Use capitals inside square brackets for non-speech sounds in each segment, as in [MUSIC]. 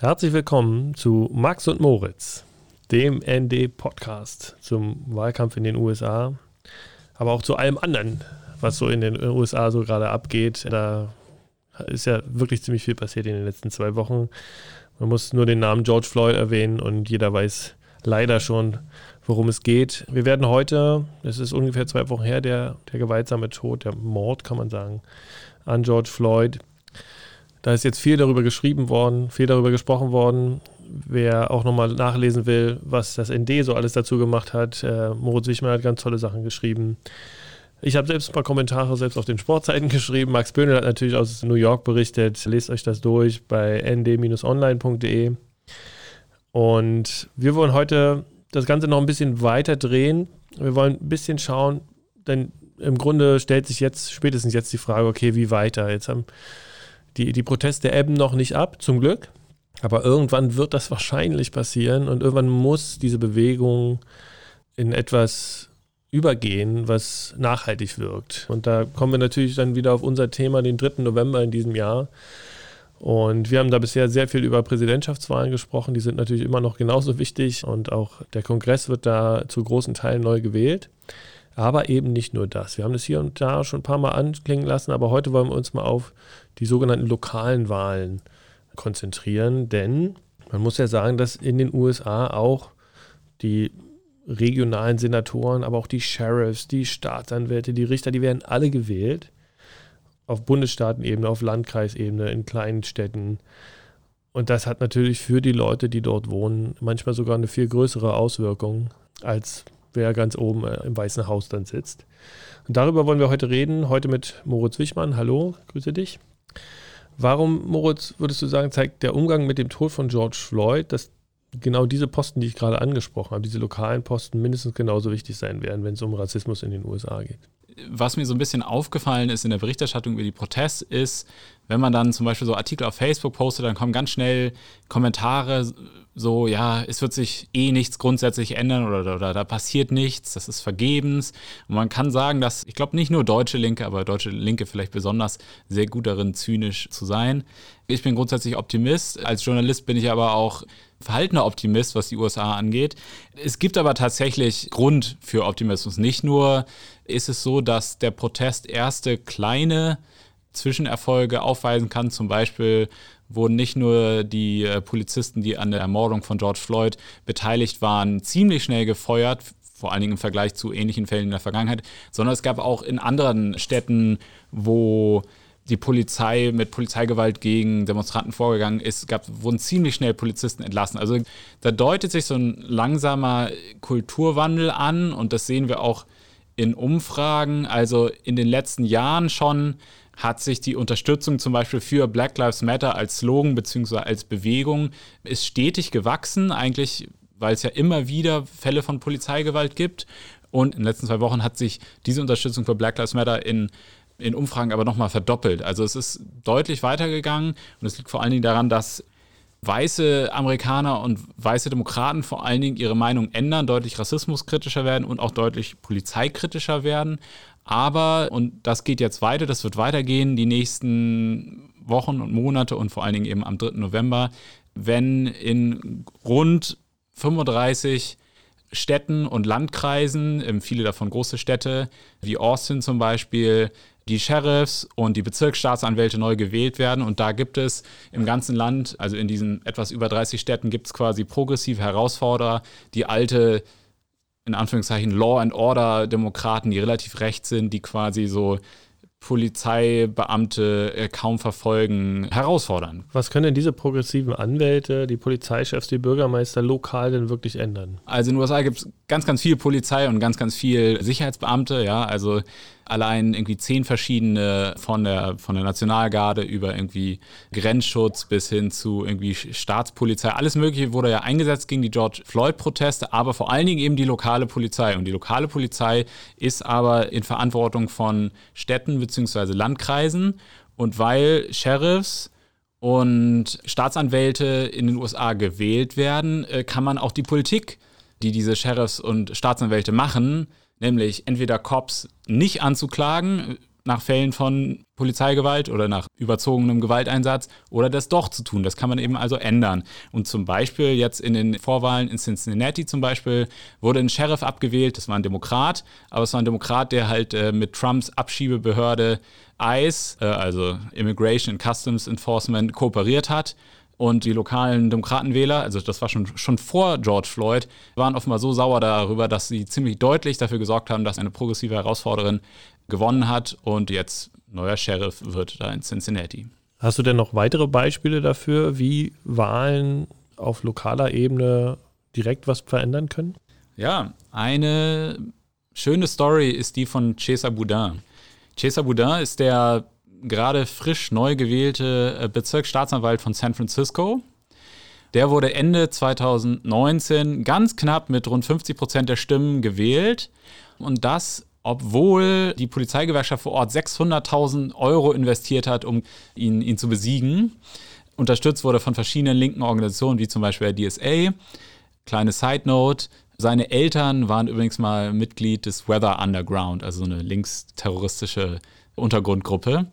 Herzlich willkommen zu Max und Moritz, dem ND-Podcast zum Wahlkampf in den USA, aber auch zu allem anderen, was so in den USA so gerade abgeht. Da ist ja wirklich ziemlich viel passiert in den letzten zwei Wochen. Man muss nur den Namen George Floyd erwähnen und jeder weiß leider schon, worum es geht. Wir werden heute, es ist ungefähr zwei Wochen her, der, der gewaltsame Tod, der Mord, kann man sagen, an George Floyd. Da ist jetzt viel darüber geschrieben worden, viel darüber gesprochen worden. Wer auch nochmal nachlesen will, was das ND so alles dazu gemacht hat, äh, Moritz Wichmann hat ganz tolle Sachen geschrieben. Ich habe selbst ein paar Kommentare selbst auf den Sportseiten [LAUGHS] geschrieben. Max Böhnel hat natürlich aus New York berichtet. Lest euch das durch bei nd-online.de. Und wir wollen heute das Ganze noch ein bisschen weiter drehen. Wir wollen ein bisschen schauen, denn im Grunde stellt sich jetzt, spätestens jetzt die Frage, okay, wie weiter? Jetzt haben die, die Proteste ebben noch nicht ab, zum Glück. Aber irgendwann wird das wahrscheinlich passieren und irgendwann muss diese Bewegung in etwas übergehen, was nachhaltig wirkt. Und da kommen wir natürlich dann wieder auf unser Thema, den 3. November in diesem Jahr. Und wir haben da bisher sehr viel über Präsidentschaftswahlen gesprochen. Die sind natürlich immer noch genauso wichtig und auch der Kongress wird da zu großen Teilen neu gewählt. Aber eben nicht nur das. Wir haben das hier und da schon ein paar Mal anklingen lassen, aber heute wollen wir uns mal auf die sogenannten lokalen Wahlen konzentrieren, denn man muss ja sagen, dass in den USA auch die regionalen Senatoren, aber auch die Sheriffs, die Staatsanwälte, die Richter, die werden alle gewählt. Auf Bundesstaatenebene, auf Landkreisebene, in kleinen Städten. Und das hat natürlich für die Leute, die dort wohnen, manchmal sogar eine viel größere Auswirkung, als wer ganz oben äh, im Weißen Haus dann sitzt. Und darüber wollen wir heute reden. Heute mit Moritz Wichmann. Hallo, grüße dich. Warum, Moritz, würdest du sagen, zeigt der Umgang mit dem Tod von George Floyd, dass genau diese Posten, die ich gerade angesprochen habe, diese lokalen Posten mindestens genauso wichtig sein werden, wenn es um Rassismus in den USA geht. Was mir so ein bisschen aufgefallen ist in der Berichterstattung über die Proteste, ist, wenn man dann zum Beispiel so Artikel auf Facebook postet, dann kommen ganz schnell Kommentare so, ja, es wird sich eh nichts grundsätzlich ändern oder, oder, oder da passiert nichts, das ist vergebens. Und man kann sagen, dass, ich glaube, nicht nur deutsche Linke, aber deutsche Linke vielleicht besonders sehr gut darin, zynisch zu sein. Ich bin grundsätzlich Optimist. Als Journalist bin ich aber auch verhaltener Optimist, was die USA angeht. Es gibt aber tatsächlich Grund für Optimismus. Nicht nur ist es so, dass der Protest erste kleine Zwischenerfolge aufweisen kann. Zum Beispiel wurden nicht nur die äh, Polizisten, die an der Ermordung von George Floyd beteiligt waren, ziemlich schnell gefeuert, vor allen Dingen im Vergleich zu ähnlichen Fällen in der Vergangenheit, sondern es gab auch in anderen Städten, wo die Polizei mit Polizeigewalt gegen Demonstranten vorgegangen ist, gab, wurden ziemlich schnell Polizisten entlassen. Also da deutet sich so ein langsamer Kulturwandel an und das sehen wir auch in Umfragen. Also in den letzten Jahren schon hat sich die Unterstützung zum Beispiel für Black Lives Matter als Slogan bzw. als Bewegung ist stetig gewachsen, eigentlich weil es ja immer wieder Fälle von Polizeigewalt gibt. Und in den letzten zwei Wochen hat sich diese Unterstützung für Black Lives Matter in in Umfragen aber nochmal verdoppelt. Also es ist deutlich weitergegangen und es liegt vor allen Dingen daran, dass weiße Amerikaner und weiße Demokraten vor allen Dingen ihre Meinung ändern, deutlich rassismuskritischer werden und auch deutlich polizeikritischer werden. Aber, und das geht jetzt weiter, das wird weitergehen, die nächsten Wochen und Monate und vor allen Dingen eben am 3. November, wenn in rund 35 Städten und Landkreisen, viele davon große Städte, wie Austin zum Beispiel, die Sheriffs und die Bezirksstaatsanwälte neu gewählt werden. Und da gibt es im ganzen Land, also in diesen etwas über 30 Städten, gibt es quasi progressive Herausforderer, die alte, in Anführungszeichen, Law and Order Demokraten, die relativ rechts sind, die quasi so Polizeibeamte äh, kaum verfolgen, herausfordern. Was können denn diese progressiven Anwälte, die Polizeichefs, die Bürgermeister lokal denn wirklich ändern? Also in den USA gibt es ganz, ganz viel Polizei und ganz, ganz viel Sicherheitsbeamte, ja, also allein irgendwie zehn verschiedene von der, von der Nationalgarde über irgendwie Grenzschutz bis hin zu irgendwie Staatspolizei. Alles Mögliche wurde ja eingesetzt gegen die George Floyd-Proteste, aber vor allen Dingen eben die lokale Polizei. Und die lokale Polizei ist aber in Verantwortung von Städten bzw. Landkreisen. Und weil Sheriffs und Staatsanwälte in den USA gewählt werden, äh, kann man auch die Politik, die diese Sheriffs und Staatsanwälte machen, nämlich entweder Cops nicht anzuklagen, nach Fällen von Polizeigewalt oder nach überzogenem Gewalteinsatz oder das doch zu tun. Das kann man eben also ändern. Und zum Beispiel jetzt in den Vorwahlen in Cincinnati zum Beispiel wurde ein Sheriff abgewählt, das war ein Demokrat, aber es war ein Demokrat, der halt äh, mit Trumps Abschiebebehörde ICE, äh, also Immigration and Customs Enforcement, kooperiert hat. Und die lokalen Demokratenwähler, also das war schon, schon vor George Floyd, waren offenbar so sauer darüber, dass sie ziemlich deutlich dafür gesorgt haben, dass eine progressive Herausforderin gewonnen hat und jetzt neuer Sheriff wird da in Cincinnati. Hast du denn noch weitere Beispiele dafür, wie Wahlen auf lokaler Ebene direkt was verändern können? Ja, eine schöne Story ist die von Cesar Boudin. Cesar Boudin ist der gerade frisch neu gewählte äh, Bezirksstaatsanwalt von San Francisco. Der wurde Ende 2019 ganz knapp mit rund 50 Prozent der Stimmen gewählt. Und das, obwohl die Polizeigewerkschaft vor Ort 600.000 Euro investiert hat, um ihn, ihn zu besiegen. Unterstützt wurde von verschiedenen linken Organisationen, wie zum Beispiel der DSA. Kleine Side Note: Seine Eltern waren übrigens mal Mitglied des Weather Underground, also eine linksterroristische Untergrundgruppe.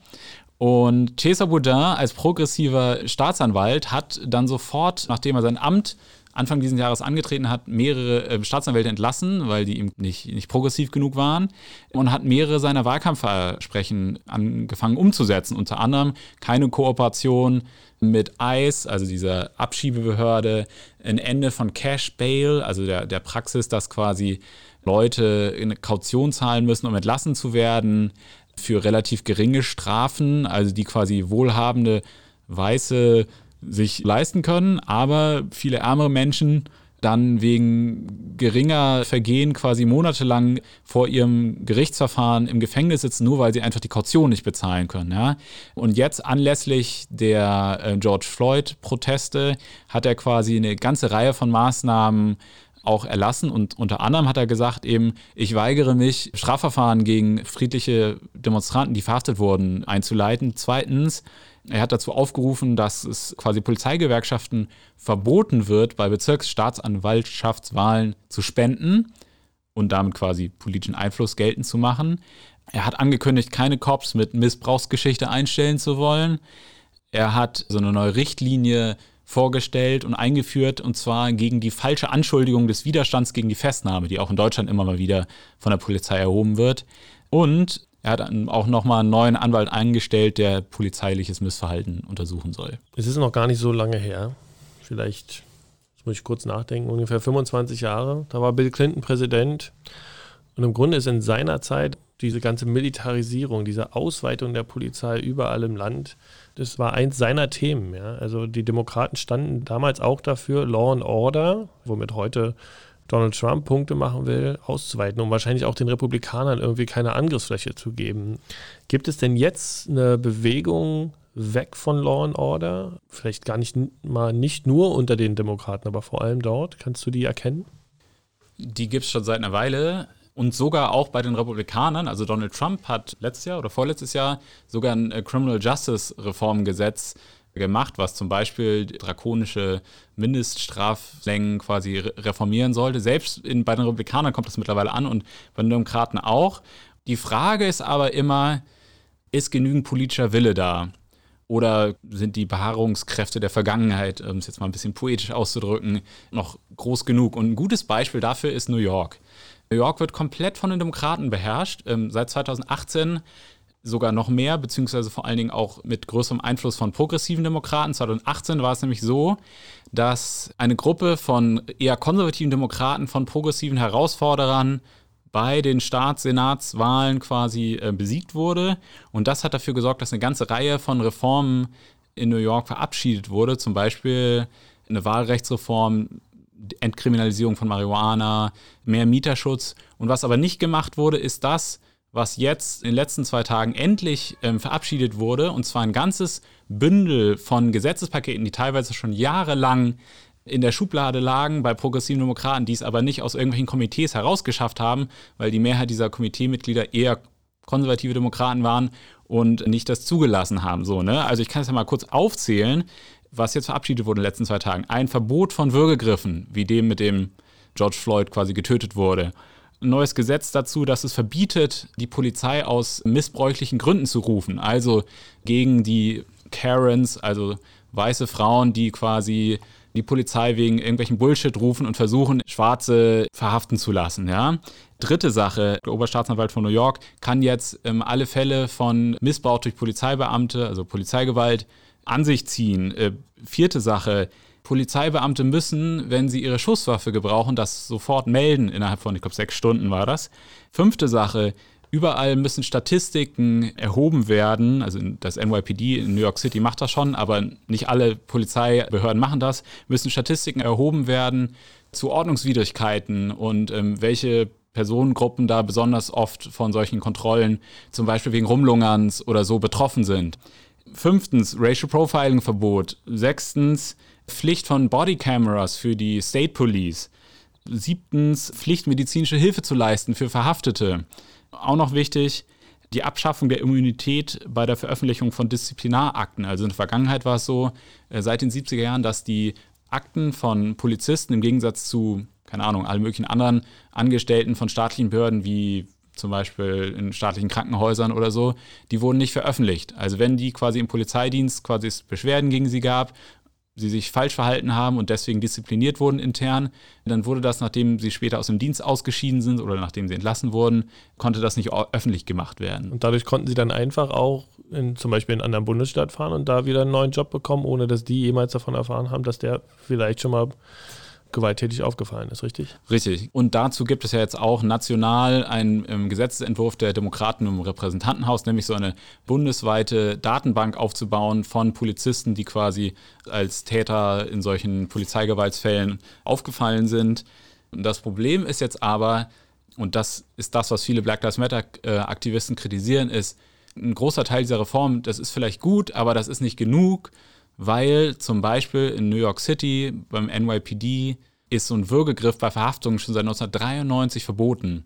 Und Cesar Boudin als progressiver Staatsanwalt hat dann sofort, nachdem er sein Amt Anfang dieses Jahres angetreten hat, mehrere äh, Staatsanwälte entlassen, weil die ihm nicht, nicht progressiv genug waren und hat mehrere seiner Wahlkampfversprechen angefangen umzusetzen. Unter anderem keine Kooperation mit ICE, also dieser Abschiebebehörde, ein Ende von Cash Bail, also der, der Praxis, dass quasi Leute eine Kaution zahlen müssen, um entlassen zu werden, für relativ geringe Strafen, also die quasi wohlhabende Weiße sich leisten können, aber viele ärmere Menschen dann wegen geringer Vergehen quasi monatelang vor ihrem Gerichtsverfahren im Gefängnis sitzen, nur weil sie einfach die Kaution nicht bezahlen können. Ja? Und jetzt anlässlich der äh, George Floyd-Proteste hat er quasi eine ganze Reihe von Maßnahmen auch erlassen und unter anderem hat er gesagt eben, ich weigere mich, Strafverfahren gegen friedliche Demonstranten, die verhaftet wurden, einzuleiten. Zweitens, er hat dazu aufgerufen, dass es quasi Polizeigewerkschaften verboten wird, bei Bezirksstaatsanwaltschaftswahlen zu spenden und damit quasi politischen Einfluss geltend zu machen. Er hat angekündigt, keine Cops mit Missbrauchsgeschichte einstellen zu wollen. Er hat so eine neue Richtlinie vorgestellt und eingeführt, und zwar gegen die falsche Anschuldigung des Widerstands gegen die Festnahme, die auch in Deutschland immer mal wieder von der Polizei erhoben wird. Und er hat auch nochmal einen neuen Anwalt eingestellt, der polizeiliches Missverhalten untersuchen soll. Es ist noch gar nicht so lange her. Vielleicht, das muss ich kurz nachdenken, ungefähr 25 Jahre. Da war Bill Clinton Präsident. Und im Grunde ist in seiner Zeit diese ganze Militarisierung, diese Ausweitung der Polizei überall im Land, das war eins seiner Themen. Ja. Also die Demokraten standen damals auch dafür, Law and Order, womit heute Donald Trump Punkte machen will, auszuweiten, um wahrscheinlich auch den Republikanern irgendwie keine Angriffsfläche zu geben. Gibt es denn jetzt eine Bewegung weg von Law and Order? Vielleicht gar nicht mal nicht nur unter den Demokraten, aber vor allem dort. Kannst du die erkennen? Die gibt es schon seit einer Weile und sogar auch bei den Republikanern. Also Donald Trump hat letztes Jahr oder vorletztes Jahr sogar ein äh, Criminal Justice Reformgesetz gemacht, was zum Beispiel drakonische Mindeststraflängen quasi reformieren sollte. Selbst in, bei den Republikanern kommt das mittlerweile an und bei den Demokraten auch. Die Frage ist aber immer, ist genügend politischer Wille da? Oder sind die Beharrungskräfte der Vergangenheit, um es jetzt mal ein bisschen poetisch auszudrücken, noch groß genug? Und ein gutes Beispiel dafür ist New York. New York wird komplett von den Demokraten beherrscht. Ähm, seit 2018 sogar noch mehr, beziehungsweise vor allen Dingen auch mit größerem Einfluss von progressiven Demokraten. 2018 war es nämlich so, dass eine Gruppe von eher konservativen Demokraten, von progressiven Herausforderern bei den Staats-Senatswahlen quasi äh, besiegt wurde. Und das hat dafür gesorgt, dass eine ganze Reihe von Reformen in New York verabschiedet wurde. Zum Beispiel eine Wahlrechtsreform, Entkriminalisierung von Marihuana, mehr Mieterschutz. Und was aber nicht gemacht wurde, ist das, was jetzt in den letzten zwei Tagen endlich ähm, verabschiedet wurde, und zwar ein ganzes Bündel von Gesetzespaketen, die teilweise schon jahrelang in der Schublade lagen bei progressiven Demokraten, die es aber nicht aus irgendwelchen Komitees herausgeschafft haben, weil die Mehrheit dieser Komiteemitglieder eher konservative Demokraten waren und nicht das zugelassen haben. So, ne? Also ich kann es ja mal kurz aufzählen was jetzt verabschiedet wurde in den letzten zwei Tagen, ein Verbot von Würgegriffen, wie dem, mit dem George Floyd quasi getötet wurde. ein neues Gesetz dazu, dass es verbietet, die Polizei aus missbräuchlichen Gründen zu rufen. Also gegen die Karens, also weiße Frauen, die quasi die Polizei wegen irgendwelchen Bullshit rufen und versuchen, Schwarze verhaften zu lassen. Ja? Dritte Sache, der Oberstaatsanwalt von New York kann jetzt ähm, alle Fälle von Missbrauch durch Polizeibeamte, also Polizeigewalt, an sich ziehen. Äh, vierte Sache, Polizeibeamte müssen, wenn sie ihre Schusswaffe gebrauchen, das sofort melden innerhalb von, ich glaube, sechs Stunden war das. Fünfte Sache, überall müssen Statistiken erhoben werden. Also das NYPD in New York City macht das schon, aber nicht alle Polizeibehörden machen das. Müssen Statistiken erhoben werden zu Ordnungswidrigkeiten und ähm, welche Personengruppen da besonders oft von solchen Kontrollen, zum Beispiel wegen Rumlungerns oder so, betroffen sind. Fünftens, Racial Profiling Verbot. Sechstens, Pflicht von Bodycameras für die State Police. Siebtens, Pflicht, medizinische Hilfe zu leisten für Verhaftete. Auch noch wichtig, die Abschaffung der Immunität bei der Veröffentlichung von Disziplinarakten. Also in der Vergangenheit war es so, äh, seit den 70er Jahren, dass die Akten von Polizisten im Gegensatz zu, keine Ahnung, allen möglichen anderen Angestellten von staatlichen Behörden wie zum Beispiel in staatlichen Krankenhäusern oder so, die wurden nicht veröffentlicht. Also wenn die quasi im Polizeidienst quasi Beschwerden gegen sie gab sie sich falsch verhalten haben und deswegen diszipliniert wurden intern. Dann wurde das, nachdem sie später aus dem Dienst ausgeschieden sind oder nachdem sie entlassen wurden, konnte das nicht öffentlich gemacht werden. Und dadurch konnten sie dann einfach auch in, zum Beispiel in einen anderen Bundesstaat fahren und da wieder einen neuen Job bekommen, ohne dass die jemals davon erfahren haben, dass der vielleicht schon mal gewalttätig aufgefallen ist, richtig? Richtig. Und dazu gibt es ja jetzt auch national einen ähm, Gesetzentwurf der Demokraten im Repräsentantenhaus, nämlich so eine bundesweite Datenbank aufzubauen von Polizisten, die quasi als Täter in solchen Polizeigewaltsfällen aufgefallen sind. Und das Problem ist jetzt aber, und das ist das, was viele Black Lives Matter-Aktivisten kritisieren, ist, ein großer Teil dieser Reform, das ist vielleicht gut, aber das ist nicht genug weil zum Beispiel in New York City beim NYPD ist so ein Würgegriff bei Verhaftungen schon seit 1993 verboten.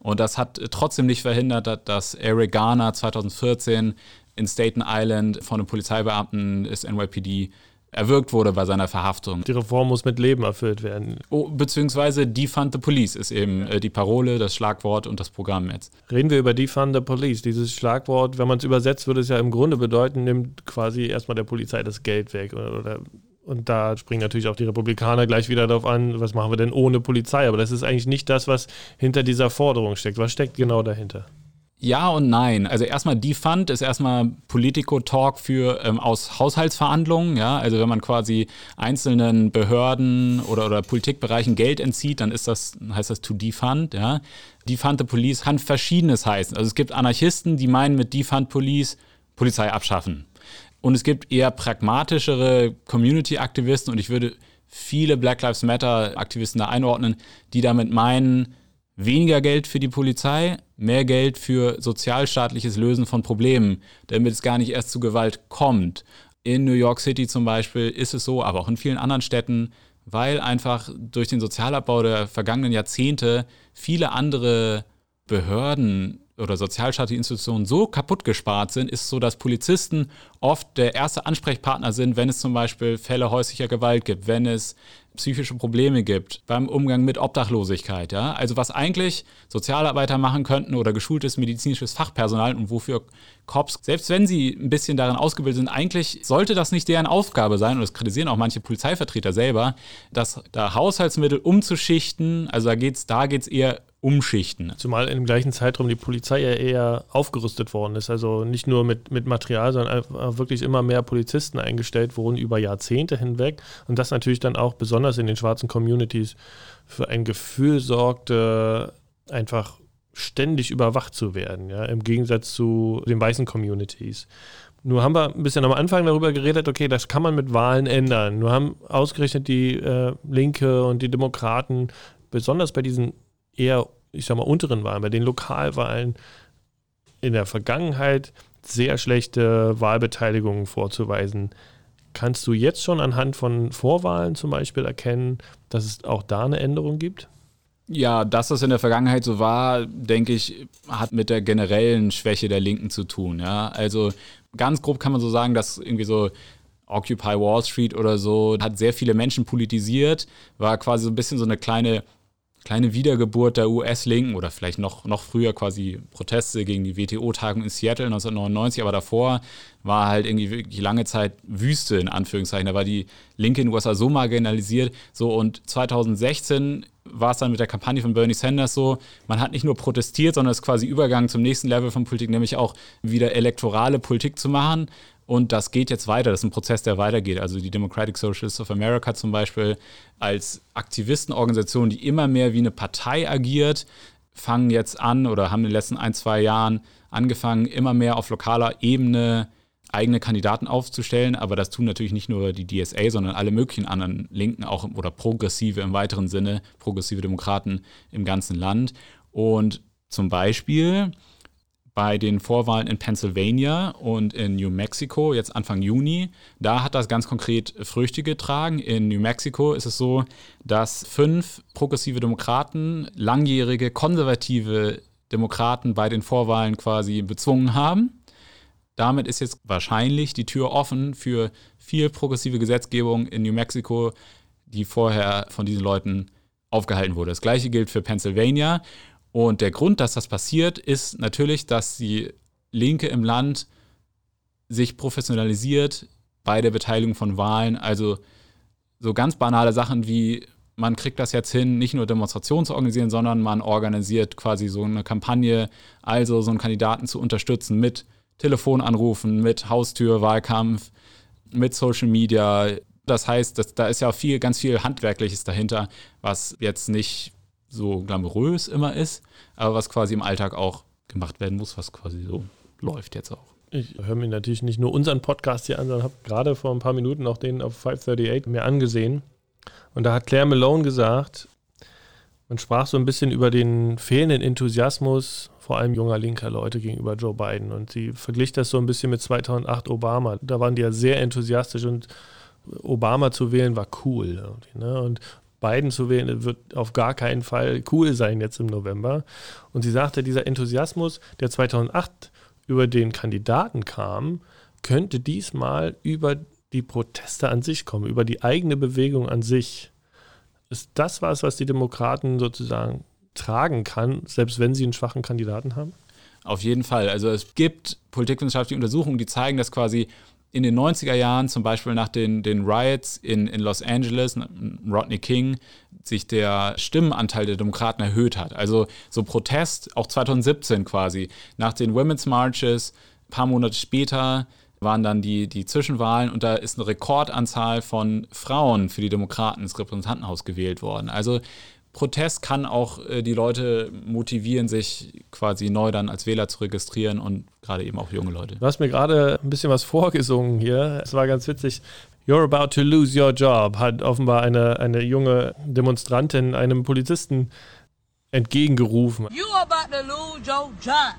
Und das hat trotzdem nicht verhindert, dass Eric Garner 2014 in Staten Island von einem Polizeibeamten des NYPD erwürgt wurde bei seiner Verhaftung. Die Reform muss mit Leben erfüllt werden. Oh, beziehungsweise Defund the Police ist eben äh, die Parole, das Schlagwort und das Programm jetzt. Reden wir über Defund the Police. Dieses Schlagwort, wenn man es übersetzt, würde es ja im Grunde bedeuten, nimmt quasi erstmal der Polizei das Geld weg. Oder, oder, und da springen natürlich auch die Republikaner gleich wieder darauf an, was machen wir denn ohne Polizei? Aber das ist eigentlich nicht das, was hinter dieser Forderung steckt. Was steckt genau dahinter? Ja und nein. Also erstmal Defund ist erstmal Politico-Talk für ähm, aus Haushaltsverhandlungen. Ja, also wenn man quasi einzelnen Behörden oder, oder Politikbereichen Geld entzieht, dann ist das heißt das to defund. Ja, Defund the Police kann Verschiedenes heißen. Also es gibt Anarchisten, die meinen mit Defund Police Polizei abschaffen. Und es gibt eher pragmatischere Community-Aktivisten und ich würde viele Black Lives Matter-Aktivisten da einordnen, die damit meinen, weniger Geld für die Polizei, mehr Geld für sozialstaatliches Lösen von Problemen, damit es gar nicht erst zu Gewalt kommt. In New York City zum Beispiel ist es so, aber auch in vielen anderen Städten, weil einfach durch den Sozialabbau der vergangenen Jahrzehnte viele andere Behörden oder sozialstaatliche Institutionen so kaputt gespart sind, ist es so, dass Polizisten oft der erste Ansprechpartner sind, wenn es zum Beispiel Fälle häuslicher Gewalt gibt, wenn es psychische Probleme gibt, beim Umgang mit Obdachlosigkeit. Ja? Also was eigentlich Sozialarbeiter machen könnten oder geschultes medizinisches Fachpersonal und wofür Cops, selbst wenn sie ein bisschen darin ausgebildet sind, eigentlich sollte das nicht deren Aufgabe sein, und das kritisieren auch manche Polizeivertreter selber, dass da Haushaltsmittel umzuschichten, also da geht es da geht's eher umschichten. Zumal im gleichen Zeitraum die Polizei ja eher aufgerüstet worden ist. Also nicht nur mit, mit Material, sondern wirklich immer mehr Polizisten eingestellt wurden über Jahrzehnte hinweg. Und das natürlich dann auch besonders in den schwarzen Communities für ein Gefühl sorgte, einfach ständig überwacht zu werden, ja, im Gegensatz zu den weißen Communities. Nur haben wir ein bisschen am Anfang darüber geredet, okay, das kann man mit Wahlen ändern. Nur haben ausgerechnet die äh, Linke und die Demokraten, besonders bei diesen eher, ich sag mal, unteren Wahlen, bei den Lokalwahlen in der Vergangenheit sehr schlechte Wahlbeteiligungen vorzuweisen. Kannst du jetzt schon anhand von Vorwahlen zum Beispiel erkennen, dass es auch da eine Änderung gibt? Ja, dass das in der Vergangenheit so war, denke ich, hat mit der generellen Schwäche der Linken zu tun. Ja? Also ganz grob kann man so sagen, dass irgendwie so Occupy Wall Street oder so hat sehr viele Menschen politisiert, war quasi so ein bisschen so eine kleine kleine Wiedergeburt der US-Linken oder vielleicht noch, noch früher quasi Proteste gegen die WTO-Tagung in Seattle 1999, aber davor war halt irgendwie wirklich lange Zeit Wüste in Anführungszeichen. Da war die Linke in den USA so marginalisiert. So und 2016 war es dann mit der Kampagne von Bernie Sanders so, man hat nicht nur protestiert, sondern es ist quasi Übergang zum nächsten Level von Politik, nämlich auch wieder elektorale Politik zu machen. Und das geht jetzt weiter. Das ist ein Prozess, der weitergeht. Also die Democratic Socialists of America zum Beispiel als Aktivistenorganisation, die immer mehr wie eine Partei agiert, fangen jetzt an oder haben in den letzten ein, zwei Jahren angefangen, immer mehr auf lokaler Ebene eigene Kandidaten aufzustellen. Aber das tun natürlich nicht nur die DSA, sondern alle möglichen anderen Linken auch oder Progressive im weiteren Sinne, progressive Demokraten im ganzen Land. Und zum Beispiel bei den Vorwahlen in Pennsylvania und in New Mexico, jetzt Anfang Juni, da hat das ganz konkret Früchte getragen. In New Mexico ist es so, dass fünf progressive Demokraten langjährige konservative Demokraten bei den Vorwahlen quasi bezwungen haben. Damit ist jetzt wahrscheinlich die Tür offen für viel progressive Gesetzgebung in New Mexico, die vorher von diesen Leuten aufgehalten wurde. Das gleiche gilt für Pennsylvania. Und der Grund, dass das passiert, ist natürlich, dass die Linke im Land sich professionalisiert bei der Beteiligung von Wahlen. Also so ganz banale Sachen wie, man kriegt das jetzt hin, nicht nur Demonstrationen zu organisieren, sondern man organisiert quasi so eine Kampagne, also so einen Kandidaten zu unterstützen mit Telefonanrufen, mit Haustürwahlkampf, mit Social Media. Das heißt, dass, da ist ja viel, ganz viel Handwerkliches dahinter, was jetzt nicht so glamourös immer ist, aber was quasi im Alltag auch gemacht werden muss, was quasi so läuft jetzt auch. Ich höre mir natürlich nicht nur unseren Podcast hier an, sondern habe gerade vor ein paar Minuten auch den auf 538 mir angesehen. Und da hat Claire Malone gesagt, man sprach so ein bisschen über den fehlenden Enthusiasmus vor allem junger linker Leute gegenüber Joe Biden. Und sie verglich das so ein bisschen mit 2008 Obama. Da waren die ja sehr enthusiastisch und Obama zu wählen war cool. Ne? Und Biden zu wählen, wird auf gar keinen Fall cool sein jetzt im November. Und sie sagte, dieser Enthusiasmus, der 2008 über den Kandidaten kam, könnte diesmal über die Proteste an sich kommen, über die eigene Bewegung an sich. Ist das was, was die Demokraten sozusagen tragen kann, selbst wenn sie einen schwachen Kandidaten haben? Auf jeden Fall. Also es gibt politikwissenschaftliche Untersuchungen, die zeigen, dass quasi in den 90er Jahren, zum Beispiel nach den, den Riots in, in Los Angeles, Rodney King, sich der Stimmenanteil der Demokraten erhöht hat. Also so Protest, auch 2017 quasi, nach den Women's Marches, ein paar Monate später waren dann die, die Zwischenwahlen und da ist eine Rekordanzahl von Frauen für die Demokraten ins Repräsentantenhaus gewählt worden. Also Protest kann auch äh, die Leute motivieren, sich quasi neu dann als Wähler zu registrieren und gerade eben auch junge Leute. Du hast mir gerade ein bisschen was vorgesungen hier. Es war ganz witzig. You're about to lose your job, hat offenbar eine, eine junge Demonstrantin einem Polizisten entgegengerufen. You about to lose your job.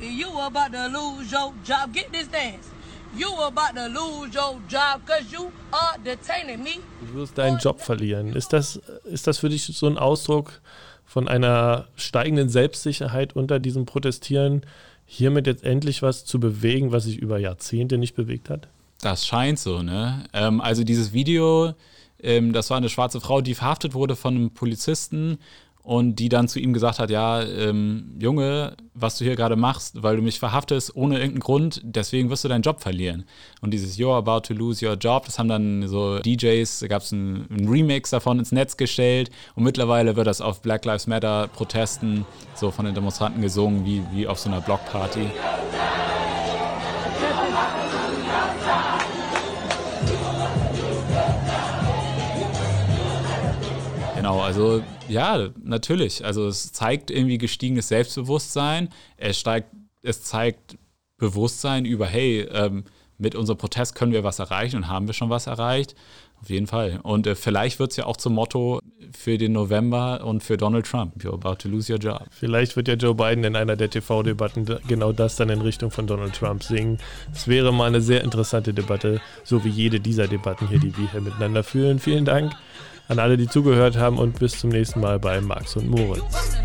You about to lose your job. Get this dance. You about to lose your job because you are detaining me. Du wirst deinen Job verlieren. Ist das, ist das für dich so ein Ausdruck von einer steigenden Selbstsicherheit unter diesem Protestieren, hiermit jetzt endlich was zu bewegen, was sich über Jahrzehnte nicht bewegt hat? Das scheint so, ne? Ähm, also dieses Video, ähm, das war eine schwarze Frau, die verhaftet wurde von einem Polizisten und die dann zu ihm gesagt hat, ja, ähm, Junge, was du hier gerade machst, weil du mich verhaftest ohne irgendeinen Grund, deswegen wirst du deinen Job verlieren. Und dieses You're about to lose your job, das haben dann so DJs, da gab es einen, einen Remix davon ins Netz gestellt und mittlerweile wird das auf Black Lives Matter Protesten so von den Demonstranten gesungen, wie, wie auf so einer Blockparty. Genau, also ja, natürlich. Also es zeigt irgendwie gestiegenes Selbstbewusstsein. Es, steigt, es zeigt Bewusstsein über, hey, ähm, mit unserem Protest können wir was erreichen und haben wir schon was erreicht. Auf jeden Fall. Und äh, vielleicht wird es ja auch zum Motto für den November und für Donald Trump. You're about to lose your job. Vielleicht wird ja Joe Biden in einer der TV-Debatten genau das dann in Richtung von Donald Trump singen. Es wäre mal eine sehr interessante Debatte, so wie jede dieser Debatten hier, die wir hier miteinander führen. Vielen Dank an alle, die zugehört haben und bis zum nächsten Mal bei Max und Moritz.